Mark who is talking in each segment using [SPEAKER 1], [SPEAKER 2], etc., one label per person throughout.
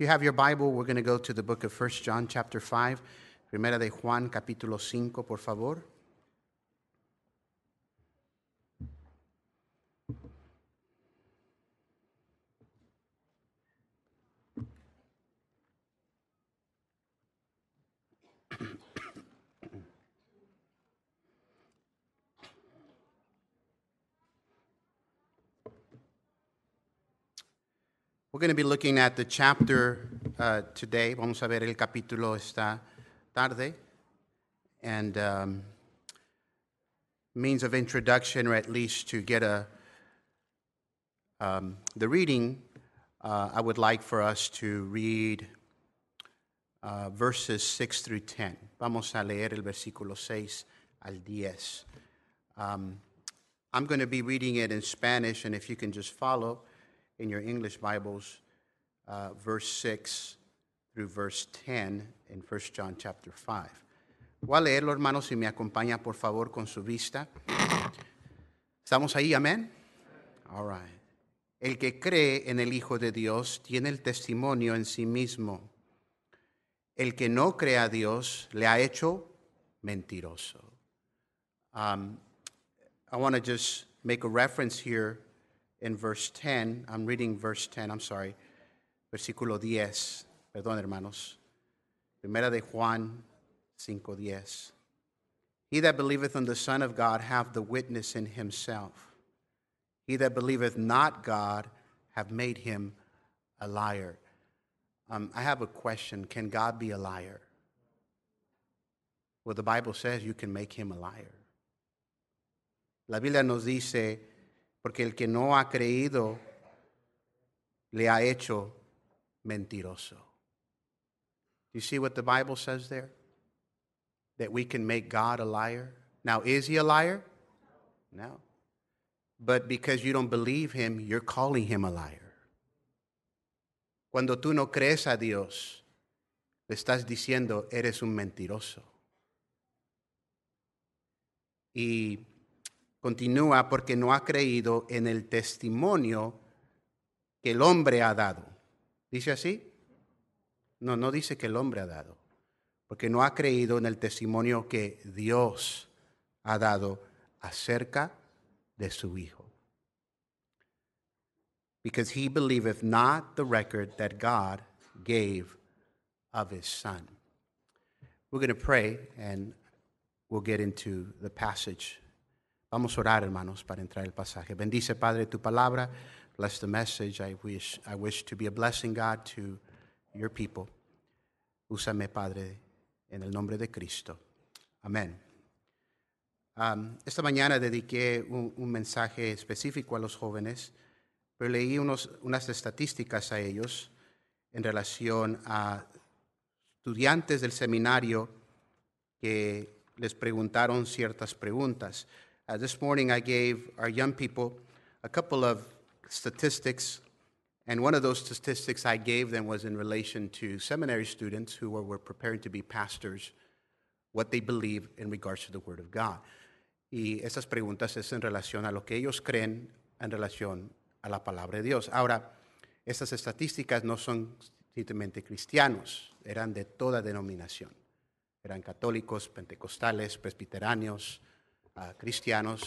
[SPEAKER 1] You have your Bible, we're going to go to the book of 1 John chapter 5. Primera de Juan capítulo 5, por favor. We're going to be looking at the chapter uh, today. Vamos a ver el capítulo esta tarde. And um, means of introduction, or at least to get a um, the reading, uh, I would like for us to read uh, verses 6 through 10. Vamos a leer el versículo 6 al 10. Um, I'm going to be reading it in Spanish, and if you can just follow in your English Bibles, uh, verse 6 through verse 10 in 1 John chapter 5. Voy a leerlo, hermanos, si me acompaña, por favor, con su vista. ¿Estamos ahí? Amén. All right. El que cree en el Hijo de Dios tiene el testimonio en sí mismo. El que no cree a Dios le ha hecho mentiroso. Um, I want to just make a reference here in verse 10. I'm reading verse 10, I'm sorry. Versículo 10. Perdón, hermanos. Primera de Juan 5:10. He that believeth on the Son of God hath the witness in himself. He that believeth not God have made him a liar. Um, I have a question. Can God be a liar? Well, the Bible says you can make him a liar. La Biblia nos dice, porque el que no ha creído le ha hecho mentiroso. You see what the Bible says there? That we can make God a liar. Now, is he a liar? No. But because you don't believe him, you're calling him a liar. Cuando tú no crees a Dios, le estás diciendo, eres un mentiroso. Y continúa porque no ha creído en el testimonio que el hombre ha dado. ¿Dice así? No, no dice que el hombre ha dado, porque no ha creído en el testimonio que Dios ha dado acerca de su Hijo. Because he believeth not the record that God gave of his Son. We're going to pray and we'll get into the passage. Vamos a orar, hermanos, para entrar el pasaje. Bendice, Padre, tu palabra. Bless the message. I wish, I wish to be a blessing, God, to your people. Úsame, Padre, en el nombre de Cristo. Amén. Um, esta mañana dediqué un, un, mensaje específico a los jóvenes, pero leí unos, unas estadísticas a ellos en relación a estudiantes del seminario que les preguntaron ciertas preguntas. Uh, this morning I gave our young people a couple of statistics, and one of those statistics I gave them was in relation to seminary students who were, were preparing to be pastors, what they believe in regards to the Word of God. Y esas preguntas es en relación a lo que ellos creen en relación a la palabra de Dios. Ahora, estas estadísticas no son simplemente cristianos, eran de toda denominación. Eran católicos, pentecostales, presbiteranios, uh, cristianos,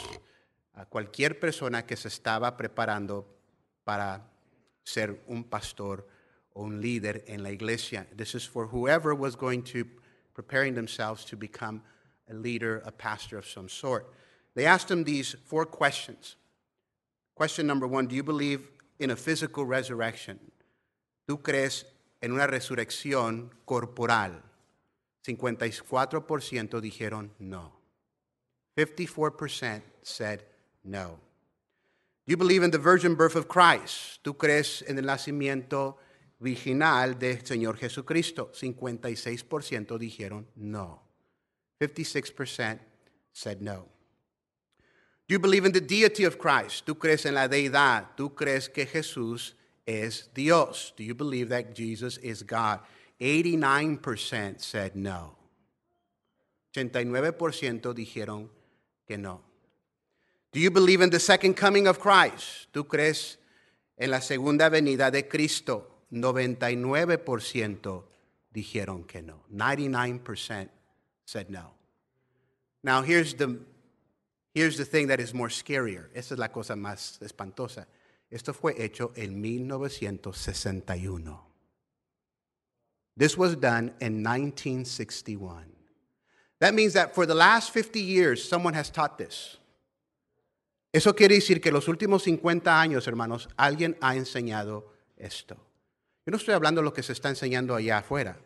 [SPEAKER 1] a cualquier persona que se estaba preparando para ser un pastor o un líder en la iglesia. This is for whoever was going to preparing themselves to become a leader, a pastor of some sort. They asked him these four questions. Question number one Do you believe in a physical resurrection? ¿Tú crees en una resurrección corporal? 54% dijeron no. 54% said no. Do you believe in the virgin birth of Christ? ¿Tú crees en el nacimiento virginal del Señor Jesucristo? 56% dijeron no. 56% said no. Do you believe in the deity of Christ? ¿Tú crees en la deidad? ¿Tú crees que Jesús es Dios? Do you believe that Jesus is God? 89% said no. 89% dijeron que no. Do you believe in the second coming of Christ? ¿Tú crees en la segunda venida de Cristo? 99% dijeron que no. 99% said no. Now here's the here's the thing that is more scarier. Esta es la cosa más espantosa. Esto fue hecho en 1961. This was done in 1961. That means that for the last 50 years, someone has taught this. Eso quiere decir que los últimos 50 años, hermanos, alguien ha enseñado esto. Yo no estoy hablando de lo que se está enseñando allá afuera.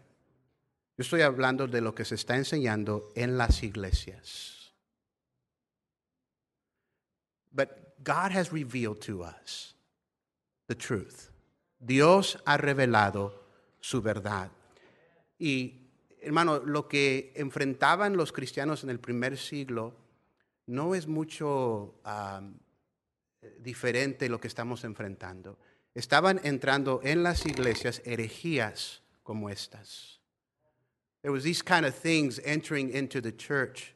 [SPEAKER 1] Yo estoy hablando de lo que se está enseñando en las iglesias. But God has revealed to us the truth. Dios ha revelado su verdad. Y, hermano, lo que enfrentaban los cristianos en el primer siglo no es mucho diferente lo que estamos enfrentando. Estaban entrando en las iglesias herejías como estas. There was these kind of things entering into the church.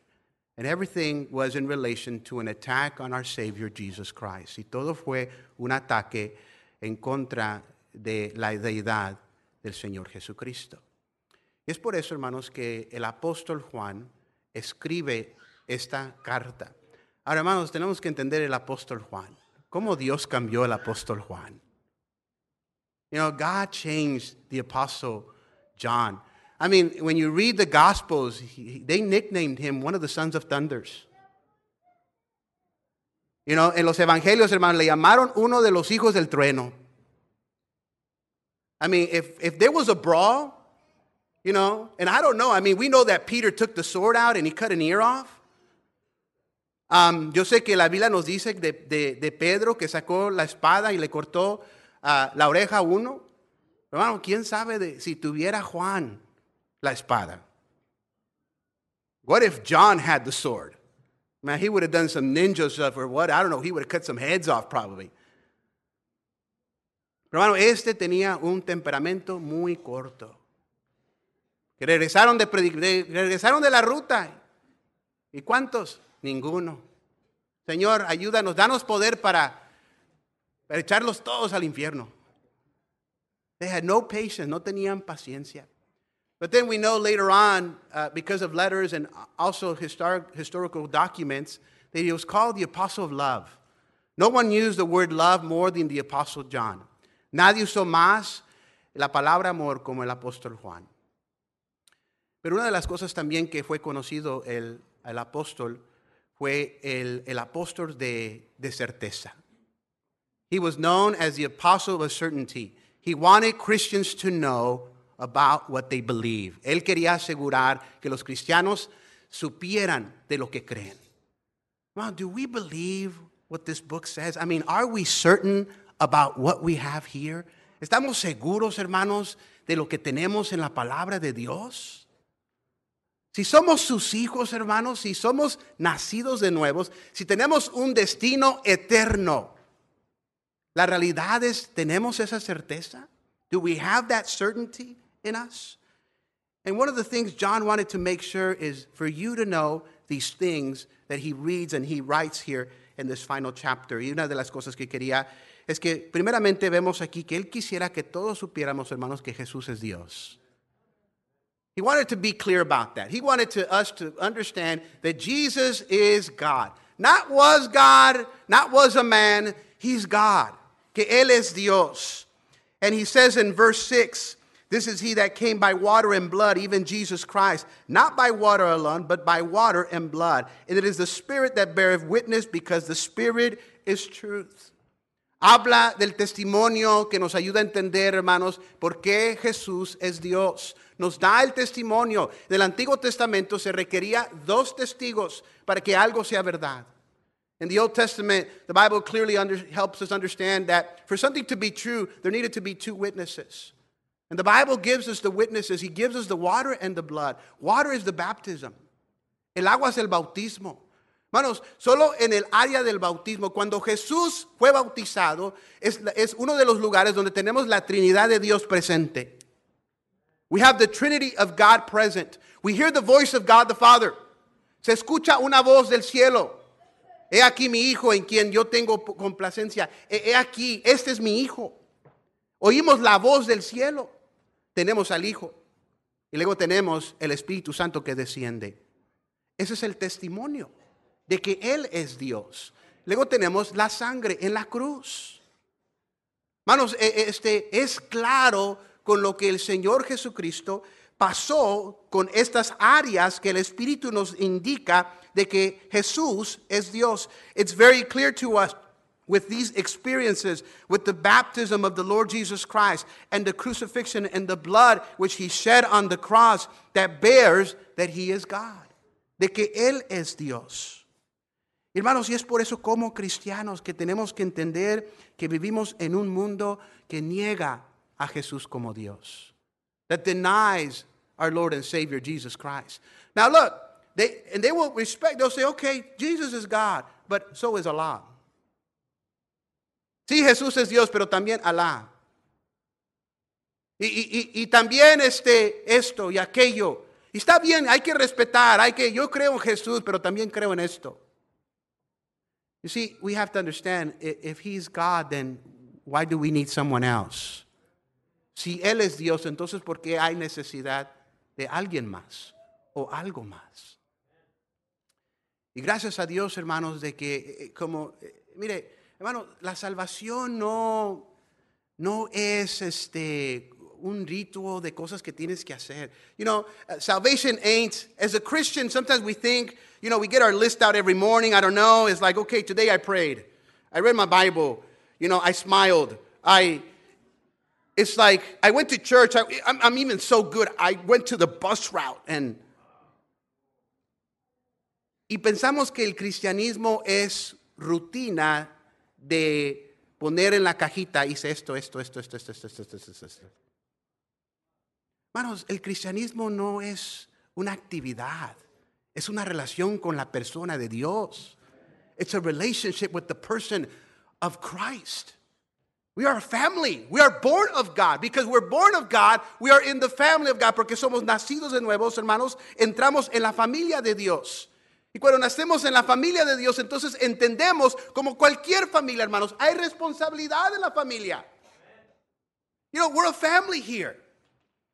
[SPEAKER 1] And everything was in relation to an attack on our Savior Jesus Christ. Y todo fue un ataque en contra de la deidad del Señor Jesucristo. Es por eso, hermanos, que el apóstol Juan escribe esta carta. Ahora, hermanos, tenemos que entender el apóstol Juan. ¿Cómo Dios cambió el apóstol Juan? You know, God changed the apostle John. I mean, when you read the Gospels, he, they nicknamed him one of the sons of thunders. You know, en los evangelios, hermanos, le llamaron uno de los hijos del trueno. I mean, if, if there was a brawl, you know, and I don't know, I mean, we know that Peter took the sword out and he cut an ear off. Um, yo sé que la Biblia nos dice de, de, de Pedro que sacó la espada y le cortó uh, la oreja a uno. Hermano, ¿quién sabe de, si tuviera Juan la espada? What if John had the sword? Man, he would have done some ninja stuff or what? I don't know. He would have cut some heads off probably. Pero hermano, este tenía un temperamento muy corto. Regresaron de, de, regresaron de la ruta. ¿Y cuántos? Ninguno. Señor, ayúdanos, danos poder para, para echarlos todos al infierno. They had no patience, no tenían paciencia. But then we know later on, uh, because of letters and also historic, historical documents, that he was called the Apostle of Love. No one used the word love more than the Apostle John. Nadie usó más la palabra amor como el apóstol Juan. Pero una de las cosas también que fue conocido el, el apóstol fue el, el apóstol de, de certeza. He was known as the apostle of certainty. He wanted Christians to know about what they believe. Él quería asegurar que los cristianos supieran de lo que creen. Well, do we believe what this book says? I mean, are we certain about what we have here? ¿Estamos seguros, hermanos, de lo que tenemos en la palabra de Dios? Si somos sus hijos, hermanos, si somos nacidos de nuevos, si tenemos un destino eterno, la realidad es, ¿tenemos esa certeza? Do we have that certainty in us? And one of the things John wanted to make sure is for you to know these things that he reads and he writes here in this final chapter. Y una de las cosas que quería es que primeramente vemos aquí que él quisiera que todos supiéramos, hermanos, que Jesús es Dios. He wanted to be clear about that. He wanted to, us to understand that Jesus is God. Not was God, not was a man, he's God. Que Él es Dios. And he says in verse 6, this is he that came by water and blood, even Jesus Christ, not by water alone, but by water and blood. And it is the Spirit that beareth witness, because the Spirit is truth. Habla del testimonio que nos ayuda a entender, hermanos, por qué Jesús es Dios. Nos da el testimonio. Del Antiguo Testamento se requería dos testigos para que algo sea verdad. In the Old Testament, the Bible clearly under, helps us understand that for something to be true, there needed to be two witnesses. And the Bible gives us the witnesses. He gives us the water and the blood. Water is the baptism. El agua es el bautismo. Hermanos, solo en el área del bautismo, cuando Jesús fue bautizado, es, uno de los lugares donde tenemos la Trinidad de Dios presente. We have the Trinity of God present. We hear the voice of God the Father. Se escucha una voz del cielo. He aquí mi hijo en quien yo tengo complacencia. He aquí, este es mi hijo. Oímos la voz del cielo. Tenemos al hijo. Y luego tenemos el Espíritu Santo que desciende. Ese es el testimonio de que Él es Dios. Luego tenemos la sangre en la cruz. Hermanos, e, e, este es claro con lo que el Señor Jesucristo pasó con estas áreas que el Espíritu nos indica de que Jesús es Dios. It's very clear to us with these experiences, with the baptism of the Lord Jesus Christ and the crucifixion and the blood which he shed on the cross that bears that he is God, de que Él es Dios. Hermanos, y es por eso como cristianos que tenemos que entender que vivimos en un mundo que niega a Jesús como Dios. That denies our Lord and Savior Jesus Christ. Now look, they, and they will respect, they'll say, okay, Jesus is God, but so is Allah. Sí, Jesús es Dios, pero también Allah. Y, y, y, y también este, esto y aquello. Y está bien, hay que respetar, hay que, yo creo en Jesús, pero también creo en esto. You see, we have to understand if He's God, then why do we need someone else? Si Él es Dios, entonces ¿por qué hay necesidad de alguien más o algo más? Y gracias a Dios, hermanos, de que, eh, como, eh, mire, hermano, la salvación no, no es este, un ritual de cosas que tienes que hacer. You know, uh, salvation ain't, as a Christian, sometimes we think, you know, we get our list out every morning. I don't know. It's like, okay, today I prayed. I read my Bible. You know, I smiled. I, it's like, I went to church. I, I'm, I'm even so good. I went to the bus route and, y pensamos que el cristianismo es rutina de poner en la cajita, hice esto, esto, esto, esto, esto, esto, esto, esto, esto. Hermanos, el cristianismo no es una actividad, es una relación con la persona de Dios. It's a relationship with the person of Christ. We are a family. We are born of God. Because we're born of God, we are in the family of God. Porque somos nacidos de nuevos, hermanos, entramos en la familia de Dios. Y cuando nacemos en la familia de Dios, entonces entendemos como cualquier familia, hermanos, hay responsabilidad en la familia. You know, we're a family here.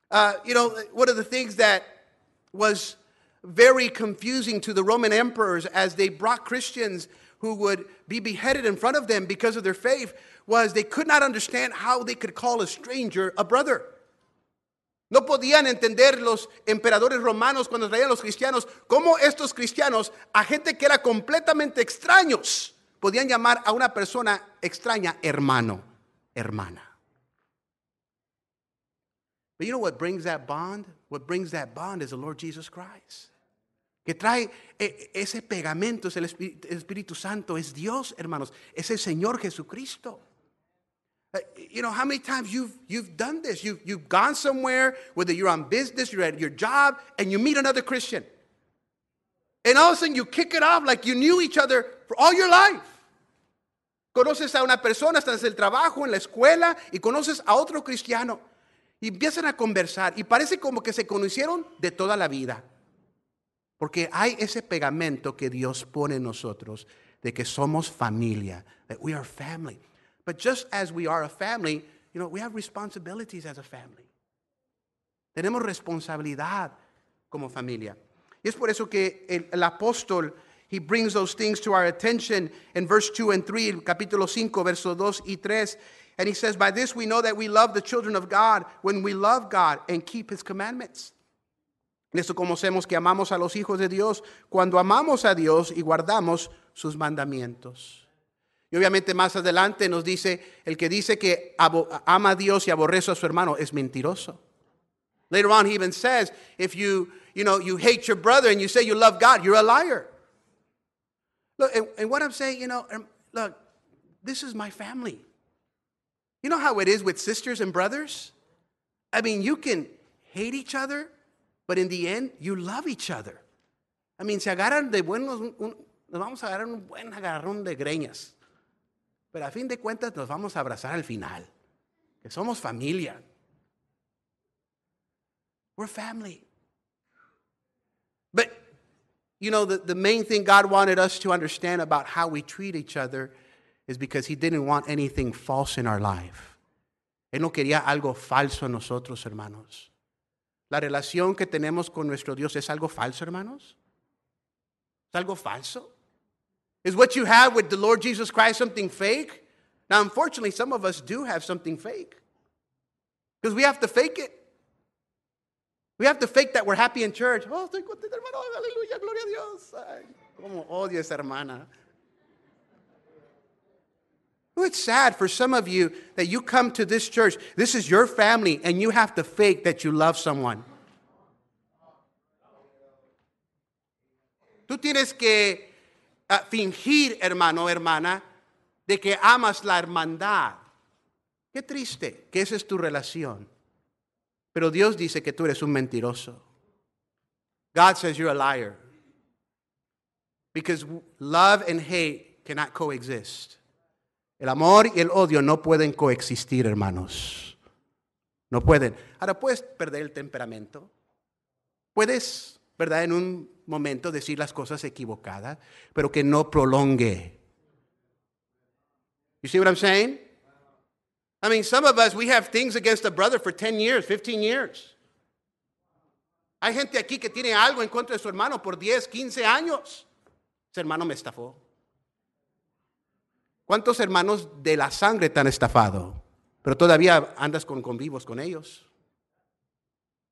[SPEAKER 1] Uh, you know, one of the things that was very confusing to the Roman emperors as they brought Christians who would be beheaded in front of them because of their faith was they could not understand how they could call a stranger a brother. No podían entender los emperadores romanos cuando traían los cristianos cómo estos cristianos, a gente que era completamente extraños, podían llamar a una persona extraña hermano, hermana. But you know what brings that bond? What brings that bond is the Lord Jesus Christ. Que trae ese pegamento, es el Espíritu Santo, es Dios, hermanos, es el Señor Jesucristo. Uh, you know, how many times you've, you've done this? You've, you've gone somewhere, whether you're on business, you're at your job, and you meet another Christian. And all of a sudden you kick it off like you knew each other for all your life. Conoces a una persona, estás en el trabajo, en la escuela, y conoces a otro cristiano. Y empiezan a conversar y parece como que se conocieron de toda la vida. Porque hay ese pegamento que Dios pone en nosotros de que somos familia, that we are family. But just as we are a family, you know, we have responsibilities as a family. Tenemos responsabilidad como familia. Y es por eso que el, el apóstol he brings those things to our attention in verse 2 and 3, capítulo 5, verso 2 y 3. And he says, By this we know that we love the children of God when we love God and keep his commandments. En esto conocemos que amamos a los hijos de Dios cuando amamos a Dios y guardamos sus mandamientos. Y obviamente más adelante nos dice, el que dice que ama a Dios y aborrece a su hermano es mentiroso. Later on, he even says, if you, you know, you hate your brother and you say you love God, you're a liar. Look, and, and what I'm saying, you know, um, look, this is my family. You know how it is with sisters and brothers? I mean, you can hate each other, but in the end, you love each other. I mean, se agarran de buenos, un- nos vamos a agarrar un buen agarrón de greñas. Pero a fin de cuentas nos vamos a abrazar al final. Que somos familia. We're family. But, you know, the, the main thing God wanted us to understand about how we treat each other is because He didn't want anything false in our life. Él no quería algo falso en nosotros, hermanos. La relación que tenemos con nuestro Dios es algo falso, hermanos. ¿Es algo falso? Is what you have with the Lord Jesus Christ something fake? Now, unfortunately, some of us do have something fake because we have to fake it. We have to fake that we're happy in church. Oh, estoy contento, hermano. Aleluya, gloria a Dios. Ay, cómo odio esa hermana. Oh, it's sad for some of you that you come to this church, this is your family, and you have to fake that you love someone. Tú tienes que ah, fingir, hermano hermana, de que amas la hermandad. Qué triste que esa es tu relación. Pero Dios dice que tú eres un mentiroso. God says you're a liar. Because love and hate cannot coexist. El amor y el odio no pueden coexistir, hermanos. No pueden. Ahora puedes perder el temperamento. Puedes, ¿verdad? En un momento decir las cosas equivocadas, pero que no prolongue. You see what I'm saying? I mean, some of us, we have things against a brother for 10 years, 15 years. Hay gente aquí que tiene algo en contra de su hermano por 10, 15 años. Ese hermano me estafó. ¿Cuántos hermanos de la sangre te han estafado? Pero todavía andas con convivos con ellos.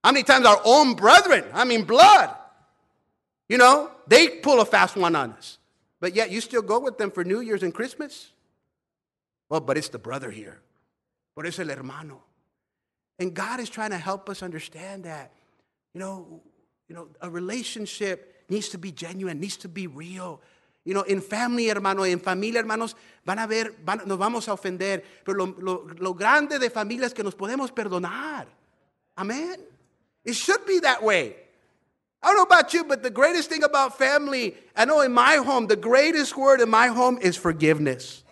[SPEAKER 1] How many times our own brethren, I mean blood, you know, they pull a fast one on us. But yet you still go with them for New Year's and Christmas? Well, but it's the brother here. Por eso el hermano. And God is trying to help us understand that, you know, you know, a relationship needs to be genuine, needs to be real. You know, en family, hermano, en familia, hermanos, van a ver, nos vamos a ofender. Pero lo, grande de familia es que nos podemos perdonar. Amen. It should be that way. I don't know about you, but the greatest thing about family, I know in my home, the greatest word in my home is forgiveness.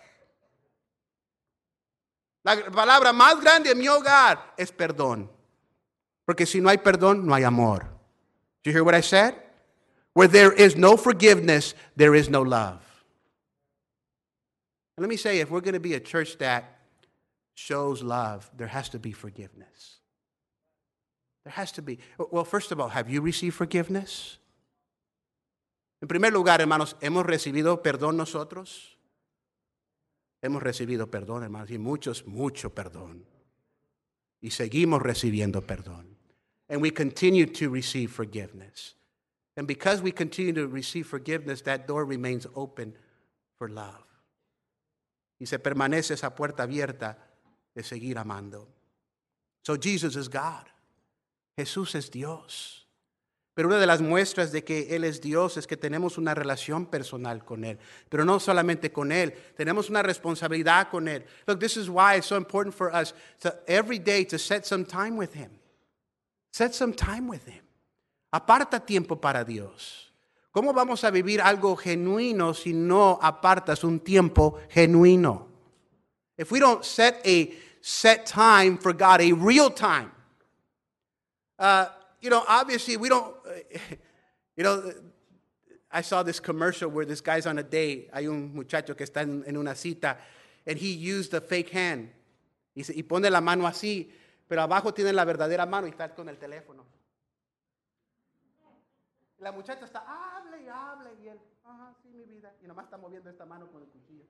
[SPEAKER 1] La palabra más grande en mi hogar es perdón. Porque si no hay perdón, no hay amor. Did you hear what I said? Where there is no forgiveness, there is no love. And let me say, if we're going to be a church that shows love, there has to be forgiveness. There has to be. Well, first of all, have you received forgiveness? En primer lugar, hermanos, ¿hemos recibido perdón nosotros? Hemos recibido perdón, hermanos, y muchos, mucho perdón. Y seguimos recibiendo perdón. And we continue to receive forgiveness. And because we continue to receive forgiveness, that door remains open for love. Y se permanece esa puerta abierta de seguir amando. So Jesus is God. Jesús es Dios. Pero una de las muestras de que Él es Dios es que tenemos una relación personal con Él. Pero no solamente con Él, tenemos una responsabilidad con Él. Look, this is why it's so important for us to every day to set some time with Him. Set some time with Him. Aparta tiempo para Dios. ¿Cómo vamos a vivir algo genuino si no apartas un tiempo genuino? If we don't set a set time for God, a real time, uh, you know, obviously we don't, you know, I saw this commercial where this guy's on a date. Hay un muchacho que está en, una cita, and he used a fake hand. Y pone la mano así, pero abajo tiene la verdadera mano y está con el teléfono. La muchacha está, hable y hable, y él, ajá, sí, mi vida. Y nomás está moviendo esta mano con el cuchillo.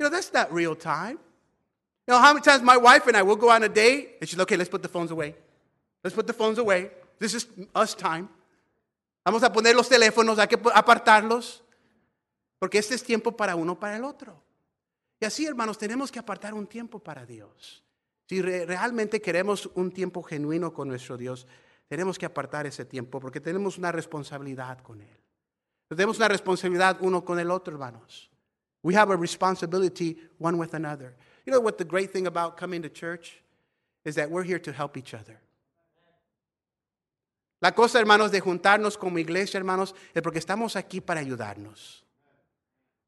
[SPEAKER 1] You know, that's not real time. You know, how many times my wife and I will go on a date, and she's okay, let's put the phones away. Let's put the phones away. This is us time. Vamos a poner los teléfonos, hay que apartarlos. Porque este es tiempo para uno, para el otro. Y así, hermanos, tenemos que apartar un tiempo para Dios. Si realmente queremos un tiempo genuino con nuestro Dios, tenemos que apartar ese tiempo porque tenemos una responsabilidad con Él. Tenemos una responsabilidad uno con el otro, hermanos. We have a responsibility one with another. You know what the great thing about coming to church is that we're here to help each other. La cosa, hermanos, de juntarnos como iglesia, hermanos, es porque estamos aquí para ayudarnos.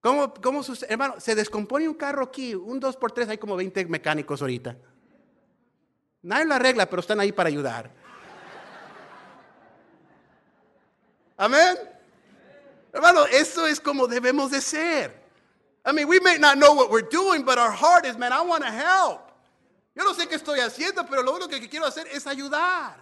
[SPEAKER 1] ¿Cómo, cómo hermano, se descompone un carro aquí, un 2 por 3 hay como 20 mecánicos ahorita. Nadie lo arregla, pero están ahí para ayudar. Amén. Hermano, eso es como debemos de ser. I mean, we may not know what we're doing, but our heart is, man, I want to help. Yo no sé qué estoy haciendo, pero lo único que quiero hacer es ayudar.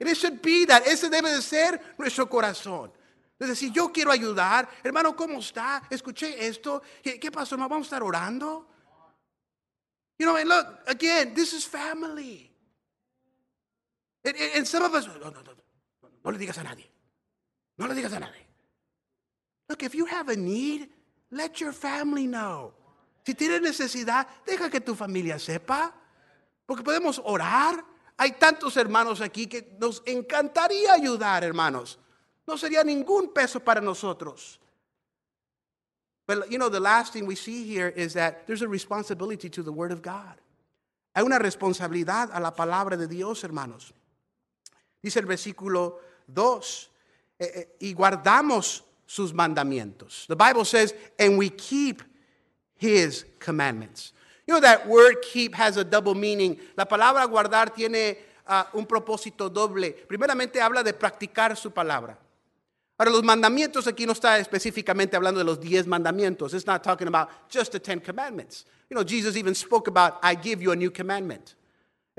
[SPEAKER 1] And it should be that. Ese debe de ser nuestro corazón. Es decir, yo quiero ayudar. Hermano, ¿cómo está? Escuché esto. ¿Qué, pasó, hermano? ¿Vamos a estar orando? You know, and look, again, this is family. And, and some of us, no, no, no, no, no le digas a nadie. No le digas a nadie. Look, if you have a need, let your family know. Si tienes necesidad, deja que tu familia sepa. Porque podemos orar. Hay tantos hermanos aquí que nos encantaría ayudar, hermanos. No sería ningún peso para nosotros. But you know, the last thing we see here is that there's a responsibility to the Word of God. Hay una responsabilidad a la palabra de Dios, hermanos. Dice el versículo 2, eh, eh, y guardamos sus mandamientos. The Bible says, and we keep his commandments. You know that word keep has a double meaning. La palabra guardar tiene uh, un propósito doble. Primeramente habla de practicar su palabra. Ahora, los mandamientos aquí no está específicamente hablando de los diez mandamientos. It's not talking about just the Ten Commandments. You know, Jesus even spoke about, I give you a new commandment.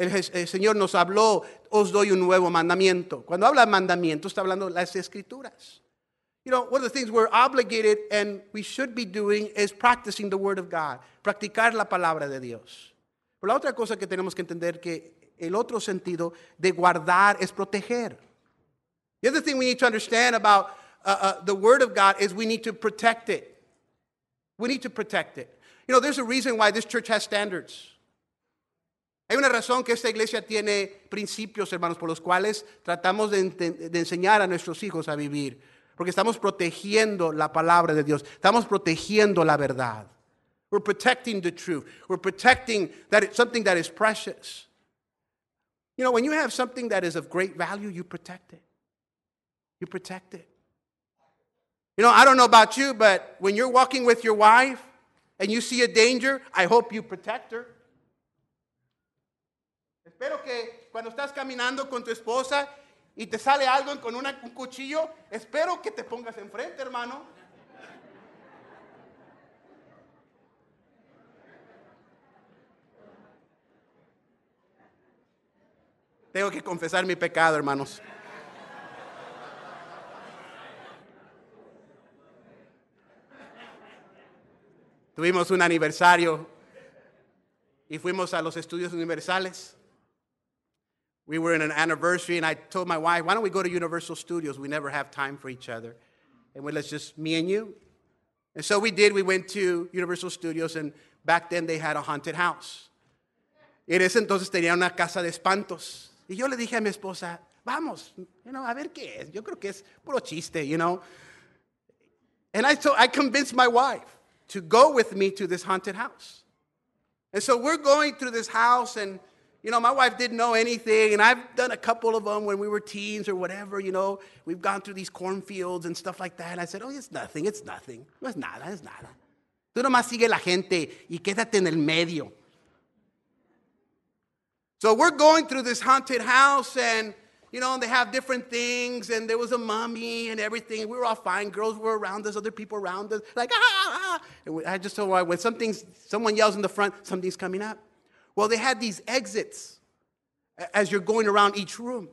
[SPEAKER 1] El, el, Señor nos habló, os doy un nuevo mandamiento. Cuando habla mandamiento, está hablando de las escrituras. You know, one of the things we're obligated and we should be doing is practicing the Word of God, practicar la palabra de Dios. Pero la otra cosa que tenemos que entender que el otro sentido de guardar es proteger. The other thing we need to understand about uh, uh, the Word of God is we need to protect it. We need to protect it. You know, there's a reason why this church has standards. Hay una razón que esta iglesia tiene principios, hermanos, por los cuales tratamos de, de enseñar a nuestros hijos a vivir. Porque estamos protegiendo la palabra de Dios. Estamos protegiendo la verdad. We're protecting the truth. We're protecting that it's something that is precious. You know, when you have something that is of great value, you protect it. You protect it. You know, I don't know about you, but when you're walking with your wife and you see a danger, I hope you protect her. Espero que cuando estás caminando con tu esposa y te sale algo con un cuchillo, espero que te pongas enfrente, hermano. Tengo que confesar mi pecado, hermanos. Tuvimos un aniversario y fuimos a los estudios universales. We were in an anniversary, and I told my wife, why don't we go to Universal Studios? We never have time for each other. And we, let's just, me and you. And so we did. We went to Universal Studios, and back then they had a haunted house. Y en ese entonces tenía una casa de espantos. Y yo le dije a mi esposa, vamos, you know, a ver qué es. Yo creo que es puro chiste, you know. And I, so I convinced my wife to go with me to this haunted house. And so we're going through this house, and you know, my wife didn't know anything, and I've done a couple of them when we were teens or whatever, you know. We've gone through these cornfields and stuff like that. And I said, oh, it's nothing, it's nothing. No es nada, es nada. Tú nomás sigue la gente y quédate en el medio. So we're going through this haunted house, and, you know, they have different things, and there was a mummy and everything. We were all fine. Girls were around us, other people around us, like, ah, ah, ah. And I just told her, when something's, someone yells in the front, something's coming up. Well, they had these exits as you're going around each room.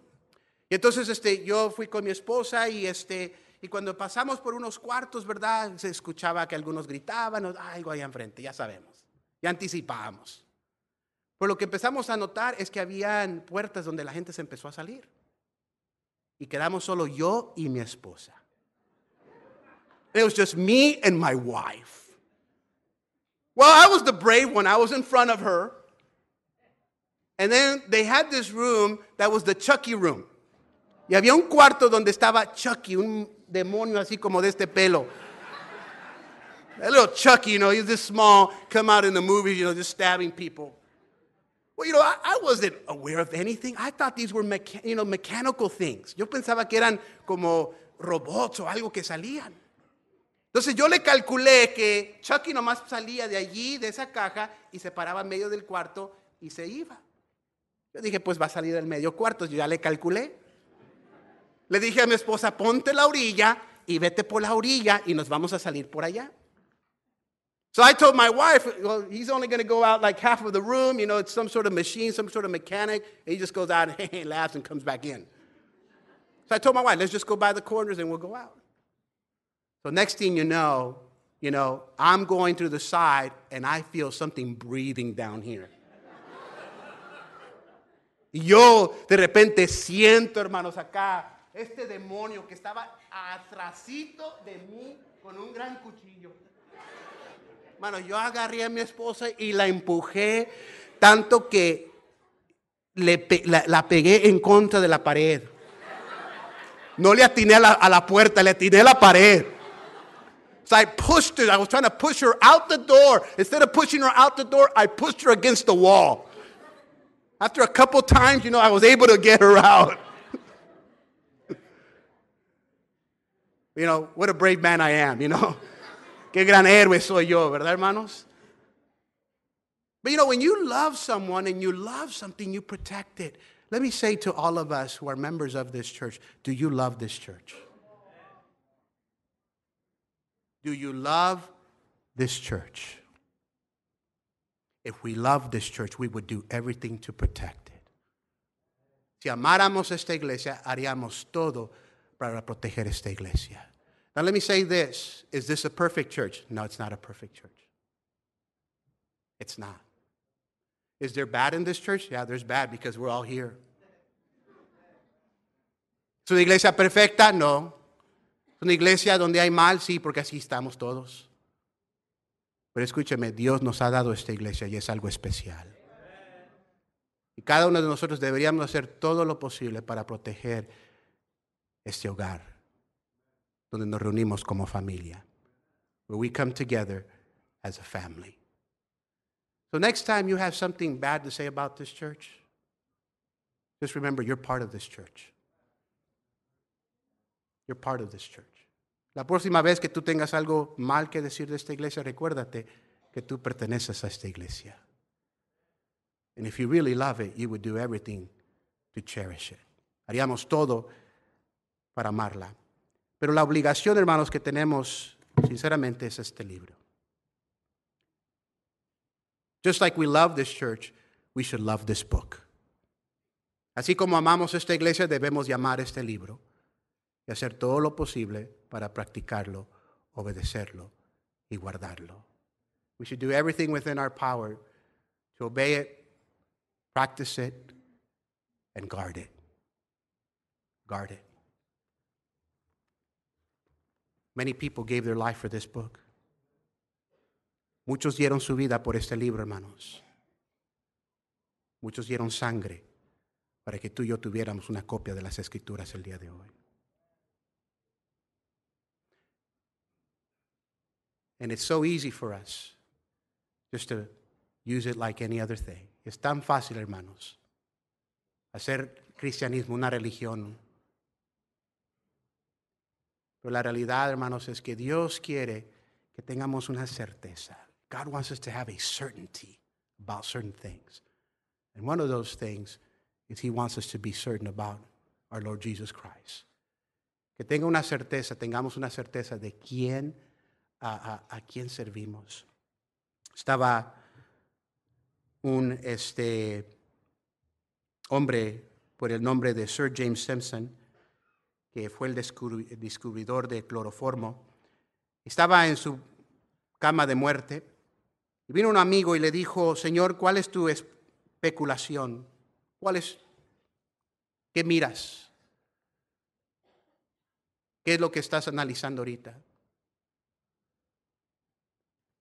[SPEAKER 1] Y entonces este, yo fui con mi esposa y, este, y cuando pasamos por unos cuartos, ¿verdad? Se escuchaba que algunos gritaban, algo ahí enfrente, ya sabemos, ya anticipábamos. Pero lo que empezamos a notar es que habían puertas donde la gente se empezó a salir. Y quedamos solo yo y mi esposa. It was just me and my wife. Well, I was the brave one. I was in front of her. And then they had this room that was the Chucky room. Y había un cuarto donde estaba Chucky, un demonio así como de este pelo. That little Chucky, you know, he's this small, come out in the movies, you know, just stabbing people. Well, you know, I, I wasn't aware of anything. I thought these were, mecha- you know, mechanical things. Yo pensaba que eran como robots o algo que salían. Entonces yo le calculé que Chucky nomás salía de allí, de esa caja, y se paraba en medio del cuarto y se iba. Yo dije, pues va a salir del medio cuarto, yo ya le calculé. Le dije a mi esposa, ponte la orilla y vete por la orilla y nos vamos a salir por allá. So I told my wife, well, he's only going to go out like half of the room. You know, it's some sort of machine, some sort of mechanic. And he just goes out and laughs and comes back in. So I told my wife, let's just go by the corners and we'll go out. So next thing you know, you know, I'm going through the side and I feel something breathing down here. Y yo de repente siento, hermanos, acá, este demonio que estaba atrasito de mí con un gran cuchillo. Hermano, yo agarré a mi esposa y la empujé tanto que la pegué en contra de la pared. No le atiné a la, a la puerta, le atiné a la pared. So I pushed her. I was trying to push her out the door. Instead of pushing her out the door, I pushed her against the wall. After a couple times, you know, I was able to get her out. you know, what a brave man I am, you know. Qué gran héroe soy yo, ¿verdad, hermanos? But you know, when you love someone and you love something, you protect it. Let me say to all of us who are members of this church do you love this church? Do you love this church? If we love this church, we would do everything to protect it. Si amáramos esta iglesia, haríamos todo para proteger esta iglesia. Now, let me say this Is this a perfect church? No, it's not a perfect church. It's not. Is there bad in this church? Yeah, there's bad because we're all here. ¿Es una iglesia perfecta? No. ¿Es una iglesia donde hay mal? Sí, porque así estamos todos. Pero escúcheme, Dios nos ha dado esta iglesia y es algo especial. Y cada uno de nosotros deberíamos hacer todo lo posible para proteger este hogar, donde nos reunimos como familia, where we come together as a family. So next time you have something bad to say about this church, just remember you're part of this church. You're part of this church. La próxima vez que tú tengas algo mal que decir de esta iglesia, recuérdate que tú perteneces a esta iglesia. And if you really love it, you would do everything to cherish it. Haríamos todo para amarla. Pero la obligación, hermanos, que tenemos, sinceramente, es este libro. Just like we love this church, we should love this book. Así como amamos esta iglesia, debemos llamar este libro y hacer todo lo posible para practicarlo, obedecerlo y guardarlo. We should do everything within our power to obey it, practice it, and guard it. Guard it. Many people gave their life for this book. Muchos dieron su vida por este libro, hermanos. Muchos dieron sangre para que tú y yo tuviéramos una copia de las escrituras el día de hoy. And it's so easy for us just to use it like any other thing. Es tan fácil, hermanos, hacer cristianismo una religión. Pero la realidad, hermanos, es que Dios quiere que tengamos una certeza. God wants us to have a certainty about certain things. And one of those things is He wants us to be certain about our Lord Jesus Christ. Que tenga una certeza, tengamos una certeza de quién, a, quién servimos. Estaba un este, hombre por el nombre de Sir James Simpson, que fue el descubridor de cloroformo. Estaba en su cama de muerte y vino un amigo y le dijo, Señor, ¿cuál es tu especulación? ¿Cuál es? ¿Qué miras? ¿Qué es lo que estás analizando ahorita?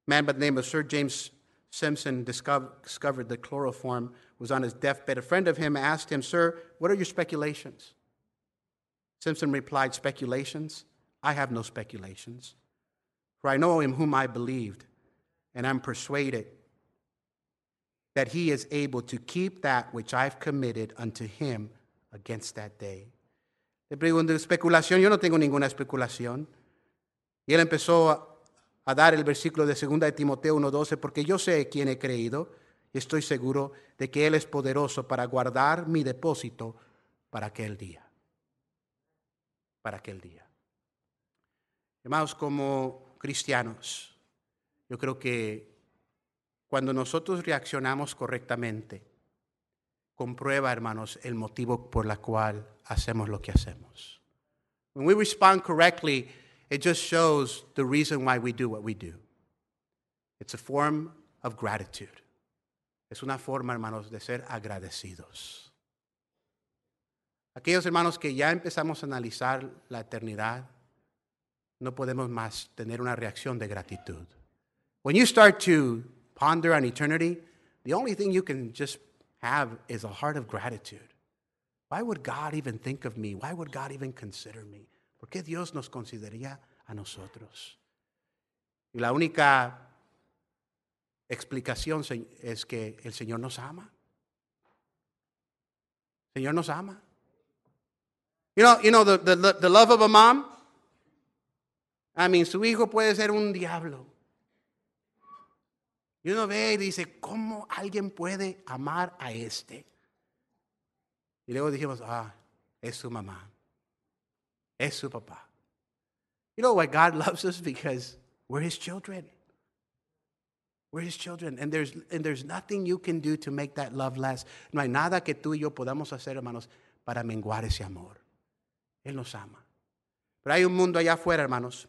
[SPEAKER 1] Man by the name of Sir James Simpson discovered that chloroform was on his deathbed. A friend of him asked him, Sir, what are your speculations? Simpson replied, Speculations? I have no speculations. For I know him whom I believed, and I'm persuaded that he is able to keep that which I've committed unto him against that day. Le pregunto, especulación, yo no tengo ninguna especulación. Y él empezó a, dar el versículo de 2 de Timoteo 1:12, porque yo sé quién he creído y estoy seguro de que Él es poderoso para guardar mi depósito para aquel día. Para aquel día. Hermanos, como cristianos, yo creo que cuando nosotros reaccionamos correctamente, comprueba, hermanos, el motivo por la cual hacemos lo que hacemos. When we respond correctly, it just shows the reason why we do what we do. It's a form of gratitude. Es una forma, hermanos, de ser agradecidos. Aquellos hermanos que ya empezamos a analizar la eternidad, no podemos más tener una reacción de gratitud. When you start to ponder on eternity, the only thing you can just have is a heart of gratitude. Why would God even think of me? Why would God even consider me? ¿Por qué Dios nos consideraría a nosotros? Y la única explicación es que el Señor nos ama. El Señor nos ama. You know, you know the, the, the love of a mom? I mean, su hijo puede ser un diablo. Y uno ve y dice, ¿cómo alguien puede amar a este? Y luego dijimos, ah, es su mamá. Es su papá. You know why God loves us? Because we're his children. We're his children. And there's, and there's nothing you can do to make that love last. No hay nada que tú y yo podamos hacer, hermanos, para menguar ese amor. Él nos ama. Pero hay un mundo allá afuera, hermanos,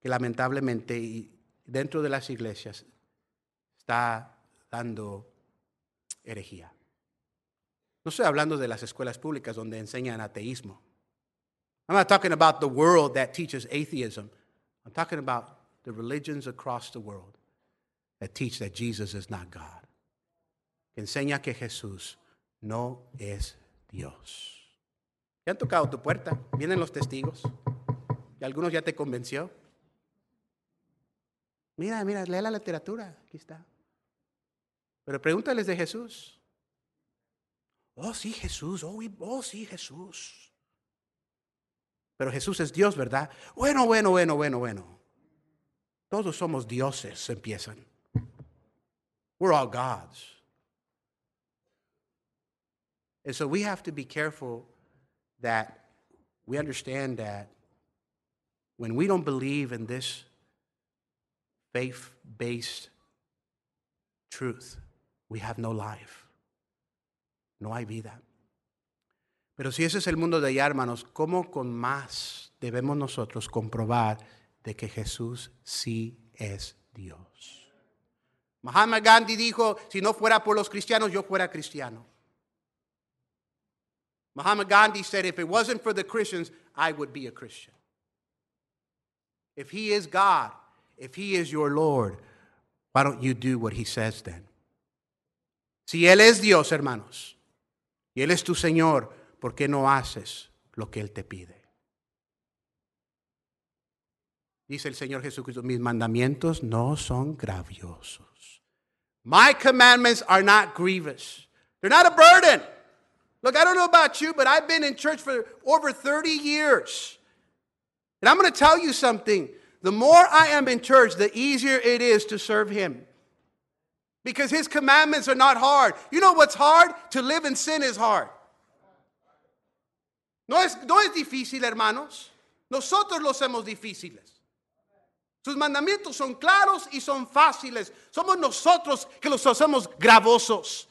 [SPEAKER 1] que lamentablemente y dentro de las iglesias está dando herejía. No estoy hablando de las escuelas públicas donde enseñan ateísmo. I'm not talking about the world that teaches atheism. I'm talking about the religions across the world that teach that Jesus is not God. Enseña que Jesús no es Dios. ¿Ya han tocado tu puerta? ¿Vienen los testigos? ¿Y algunos ya te convenció? Mira, mira, lee la literatura, aquí está. Pero pregúntales de Jesús. Oh, sí, Jesús, oh, oh, sí, Jesús. Pero Jesús es Dios, ¿verdad? Bueno, bueno, bueno, bueno, bueno. Todos somos dioses, empiezan. We're all gods. And so we have to be careful that we understand that when we don't believe in this faith based truth, we have no life. No hay vida. Pero si ese es el mundo de allá, hermanos, ¿cómo con más debemos nosotros comprobar de que Jesús sí es Dios? Mahatma Gandhi dijo, si no fuera por los cristianos, yo fuera cristiano. Mahatma Gandhi said, if it wasn't for the Christians, I would be a Christian. If he is God, if he is your Lord, why don't you do what he says then? Si Él es Dios, hermanos, y Él es tu Señor, ¿por qué no haces lo que Él te pide? Dice el Señor Jesucristo, mis mandamientos no son graviosos. My commandments are not grievous. They're not a burden. Look, I don't know about you, but I've been in church for over 30 years. And I'm going to tell you something. The more I am in church, the easier it is to serve Him. Because His commandments are not hard. You know what's hard? To live in sin is hard. No es, no es difícil, hermanos. Nosotros los hacemos difíciles. Sus mandamientos son claros y son fáciles. Somos nosotros que los hacemos gravosos.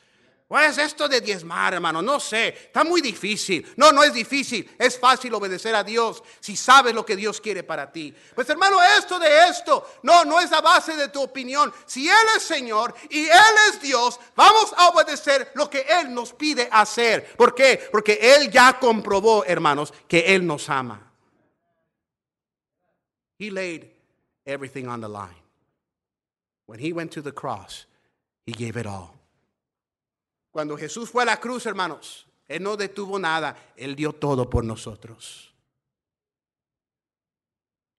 [SPEAKER 1] Pues esto de diezmar, hermano, no sé, está muy difícil. No, no es difícil, es fácil obedecer a Dios si sabes lo que Dios quiere para ti. Pues hermano, esto de esto, no, no es a base de tu opinión. Si Él es Señor y Él es Dios, vamos a obedecer lo que Él nos pide hacer. ¿Por qué? Porque Él ya comprobó, hermanos, que Él nos ama. He laid everything on the line. When he went to the cross, he gave it all. Cuando Jesús fue a la cruz, hermanos, él no detuvo nada, él dio todo por nosotros.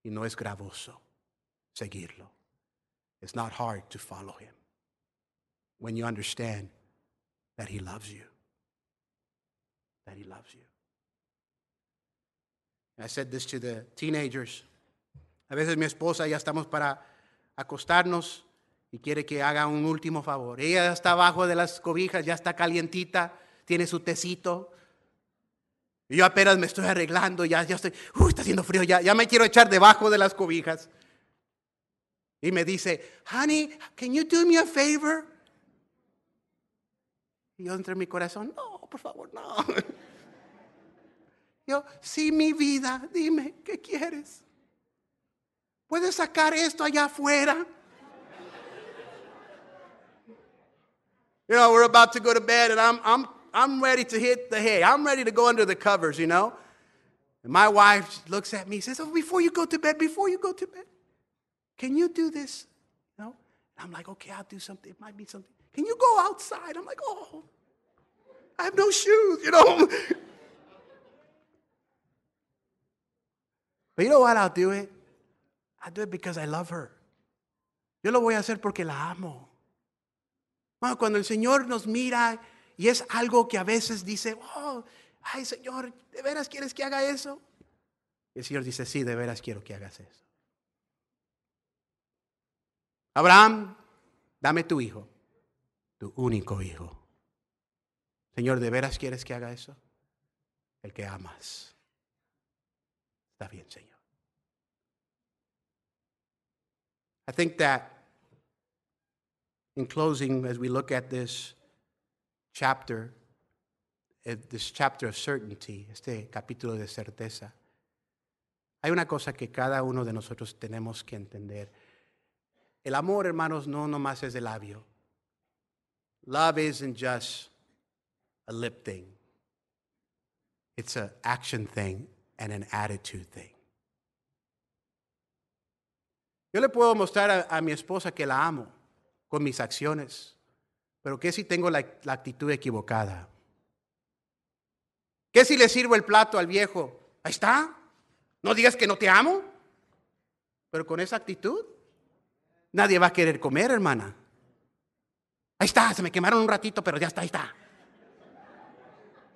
[SPEAKER 1] Y no es gravoso seguirlo. It's not hard to follow him when you understand that he loves you. That he loves you. I said this to the teenagers. A veces mi esposa ya estamos para acostarnos y quiere que haga un último favor. Ella está abajo de las cobijas, ya está calientita, tiene su tecito. Y yo apenas me estoy arreglando, ya, ya estoy, uy, está haciendo frío, ya, ya me quiero echar debajo de las cobijas. Y me dice, honey, can you do me a favor? Y yo entre mi corazón, no, por favor, no. Yo, sí, mi vida, dime, ¿qué quieres? ¿Puedes sacar esto allá afuera? You know, we're about to go to bed and I'm, I'm, I'm ready to hit the hay. I'm ready to go under the covers, you know? And my wife looks at me says, Oh, before you go to bed, before you go to bed, can you do this? You? And I'm like, Okay, I'll do something. It might be something. Can you go outside? I'm like, Oh, I have no shoes, you know? but you know what? I'll do it. I do it because I love her. Yo lo voy a hacer porque la amo. Cuando el Señor nos mira y es algo que a veces dice, oh, ay Señor, ¿de veras quieres que haga eso? El Señor dice, sí, de veras quiero que hagas eso. Abraham, dame tu hijo, tu único hijo. Señor, ¿de veras quieres que haga eso? El que amas. Está bien, Señor. I think that in closing, as we look at this chapter, eh, this chapter of certainty, este capítulo de certeza, hay una cosa que cada uno de nosotros tenemos que entender. El amor, hermanos, no nomás es de labio. Love isn't just a lip thing. It's an action thing and an attitude thing. Yo le puedo mostrar a, a mi esposa que la amo con mis acciones, pero ¿qué si tengo la, actitud equivocada? ¿Qué si le sirvo el plato al viejo? Ahí está. No digas que no te amo. Pero con esa actitud, nadie va a querer comer, hermana. Ahí está, se me quemaron un ratito, pero ya está, ahí está.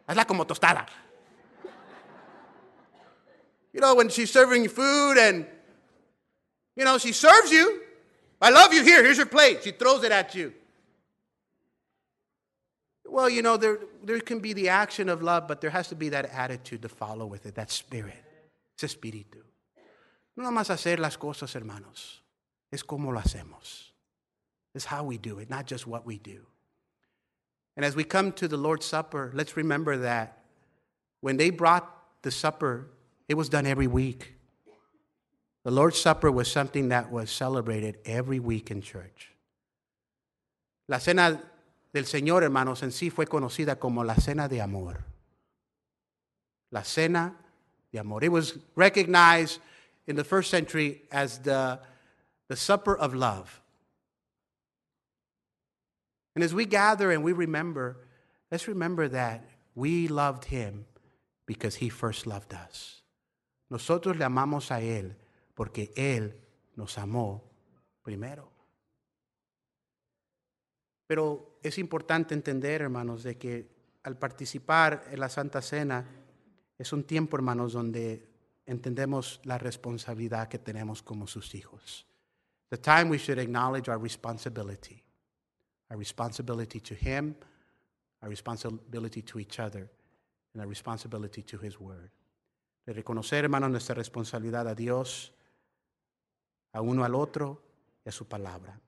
[SPEAKER 1] Hazla como tostada. You know, when she's serving you food and, you know, she serves you. I love you. Here, here's your plate. She throws it at you. Well, you know, there, there can be the action of love, but there has to be that attitude to follow with it, that spirit. Ese espíritu. No más hacer las cosas, hermanos. Es como lo hacemos. It's how we do it, not just what we do. And as we come to the Lord's Supper, let's remember that when they brought the supper, it was done every week. The Lord's Supper was something that was celebrated every week in church. La cena del Señor, hermanos, en sí fue conocida como la cena de amor. La cena de amor. It was recognized in the first century as the, the supper of love. And as we gather and we remember, let's remember that we loved him because he first loved us. Nosotros le amamos a él porque él nos amó primero. Pero es importante entender, hermanos, de que al participar en la Santa Cena es un tiempo, hermanos, donde entendemos la responsabilidad que tenemos como sus hijos. The time we should acknowledge our responsibility. Our responsibility to Him, our responsibility to each other, and our responsibility to His Word. De reconocer, hermanos, nuestra responsabilidad a Dios, a uno al otro y a su palabra.